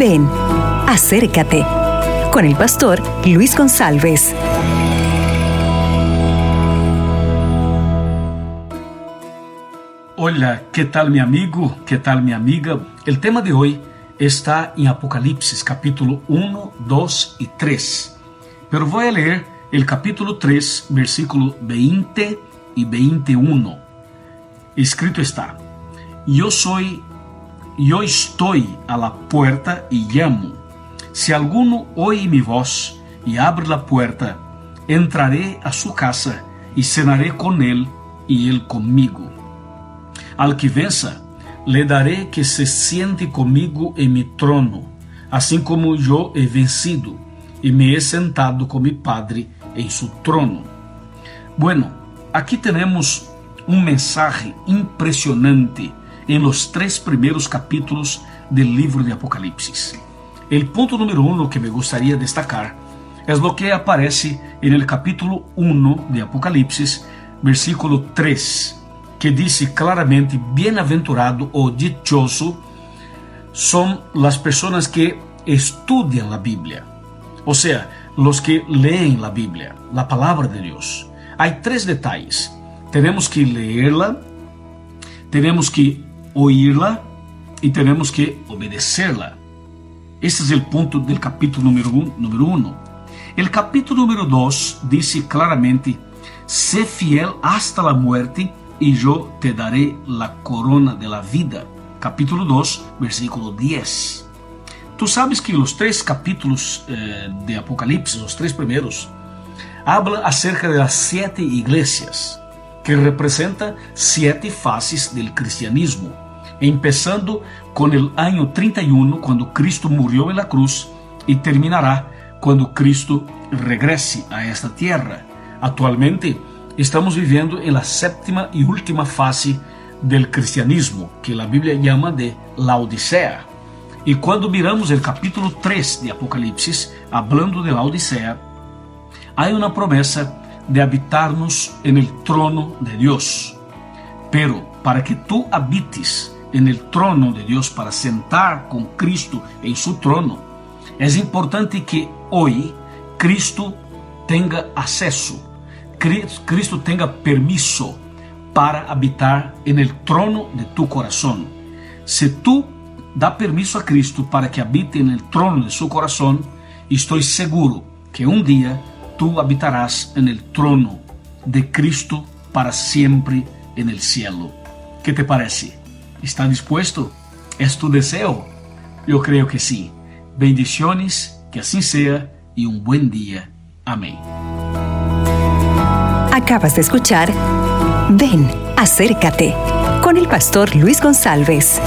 Ven, acércate con el pastor Luis González. Hola, ¿qué tal mi amigo? ¿Qué tal mi amiga? El tema de hoy está en Apocalipsis capítulo 1, 2 y 3. Pero voy a leer el capítulo 3, versículo 20 y 21. Escrito está, Yo soy, yo estoy a la puerta y llamo. Si alguno oye mi voz y abre la puerta, entraré a su casa y cenaré con él y él conmigo. Al que venza, le daré que se siente comigo en mi trono, assim como eu he vencido e me he sentado com mi Padre em su trono. Bueno, aqui temos um mensagem impressionante em los três primeiros capítulos do livro de Apocalipse. O ponto número um que me gostaria de destacar é o que aparece no capítulo 1 de Apocalipse, versículo 3 que dice claramente, bienaventurado o dichoso son las personas que estudian la Biblia. O sea, los que leen la Biblia, la palabra de Dios. Hay tres detalles. Tenemos que leerla, tenemos que oírla y tenemos que obedecerla. Este es el punto del capítulo número, un, número uno. El capítulo número dos dice claramente, sé fiel hasta la muerte e eu te daré la corona de la vida. Capítulo 2, versículo 10. Tu sabes que os três capítulos eh, de Apocalipse, os três primeiros, habla acerca de las siete iglesias, que representa siete faces del cristianismo, empezando com o ano 31, quando Cristo morreu en la cruz, e terminará quando Cristo regrese a esta tierra. Atualmente, estamos vivendo em la séptima e última fase del cristianismo, que a Bíblia chama de Laodicea. E quando miramos o capítulo 3 de Apocalipse, hablando de Laodicea, há uma promessa de habitarnos en el trono de Deus. Pero para que tú habites en el trono de Deus, para sentar com Cristo em su trono, é importante que hoje Cristo tenha acesso Cristo tenga permiso para habitar en el trono de tu corazón. Si tú da permiso a Cristo para que habite en el trono de su corazón, estoy seguro que un día tú habitarás en el trono de Cristo para siempre en el cielo. ¿Qué te parece? ¿Está dispuesto? ¿Es tu deseo? Yo creo que sí. Bendiciones, que así sea y un buen día. Amén. Acabas de escuchar Ven, acércate con el pastor Luis González.